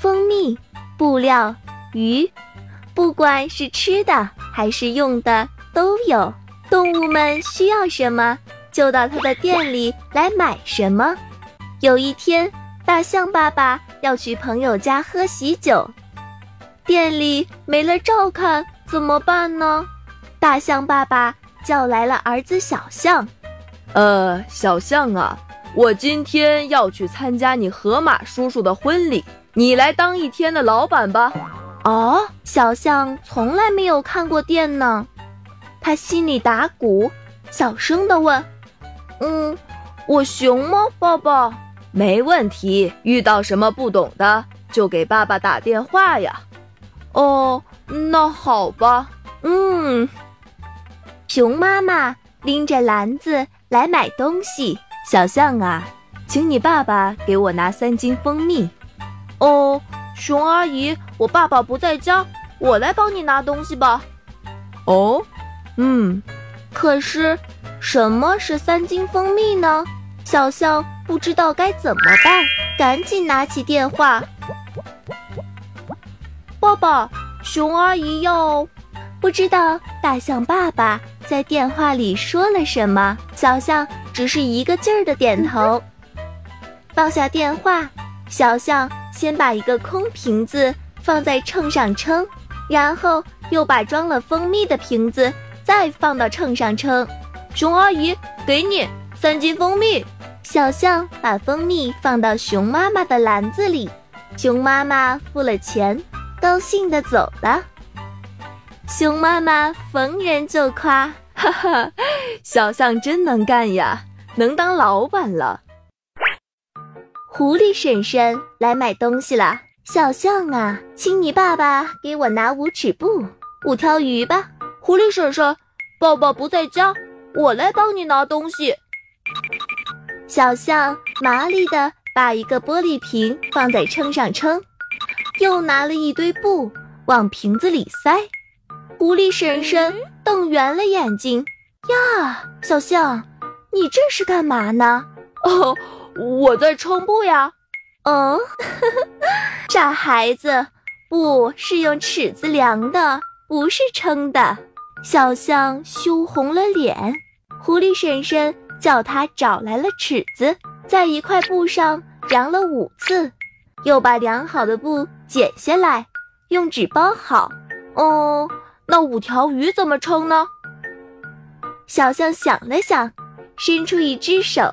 蜂蜜、布料、鱼，不管是吃的还是用的都有。动物们需要什么，就到他的店里来买什么。有一天，大象爸爸要去朋友家喝喜酒，店里没了照看，怎么办呢？大象爸爸叫来了儿子小象，呃，小象啊。我今天要去参加你河马叔叔的婚礼，你来当一天的老板吧。哦，小象从来没有看过店呢，他心里打鼓，小声的问：“嗯，我行吗，爸爸？”“没问题，遇到什么不懂的就给爸爸打电话呀。”“哦，那好吧。”“嗯。”熊妈妈拎着篮子来买东西。小象啊，请你爸爸给我拿三斤蜂蜜。哦，熊阿姨，我爸爸不在家，我来帮你拿东西吧。哦，嗯，可是什么是三斤蜂蜜呢？小象不知道该怎么办，赶紧拿起电话。爸爸，熊阿姨要……不知道大象爸爸在电话里说了什么。小象。只是一个劲儿的点头，放下电话。小象先把一个空瓶子放在秤上称，然后又把装了蜂蜜的瓶子再放到秤上称。熊阿姨，给你三斤蜂蜜。小象把蜂蜜放到熊妈妈的篮子里，熊妈妈付了钱，高兴地走了。熊妈妈逢人就夸：“哈哈，小象真能干呀！”能当老板了。狐狸婶婶来买东西了。小象啊，请你爸爸给我拿五尺布、五条鱼吧。狐狸婶婶，爸爸不在家，我来帮你拿东西。小象麻利的把一个玻璃瓶放在秤上称，又拿了一堆布往瓶子里塞。狐狸婶婶瞪圆了眼睛呀，小象。你这是干嘛呢？哦，我在称布呀。哦，傻孩子，布是用尺子量的，不是称的。小象羞红了脸。狐狸婶婶叫他找来了尺子，在一块布上量了五次，又把量好的布剪下来，用纸包好。哦，那五条鱼怎么称呢？小象想了想。伸出一只手，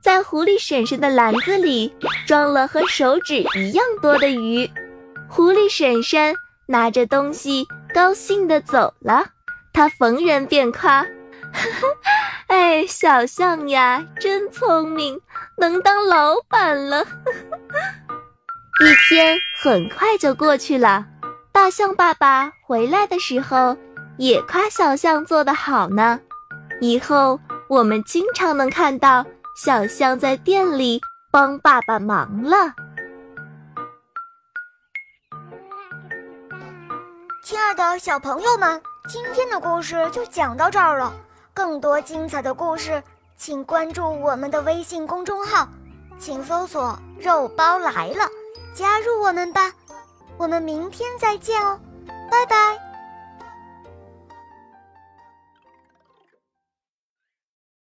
在狐狸婶婶的篮子里装了和手指一样多的鱼。狐狸婶婶拿着东西，高兴地走了。她逢人便夸：“哎，小象呀，真聪明，能当老板了。”一天很快就过去了。大象爸爸回来的时候，也夸小象做得好呢。以后。我们经常能看到小象在店里帮爸爸忙了。亲爱的小朋友们，今天的故事就讲到这儿了。更多精彩的故事，请关注我们的微信公众号，请搜索“肉包来了”，加入我们吧。我们明天再见哦，拜拜。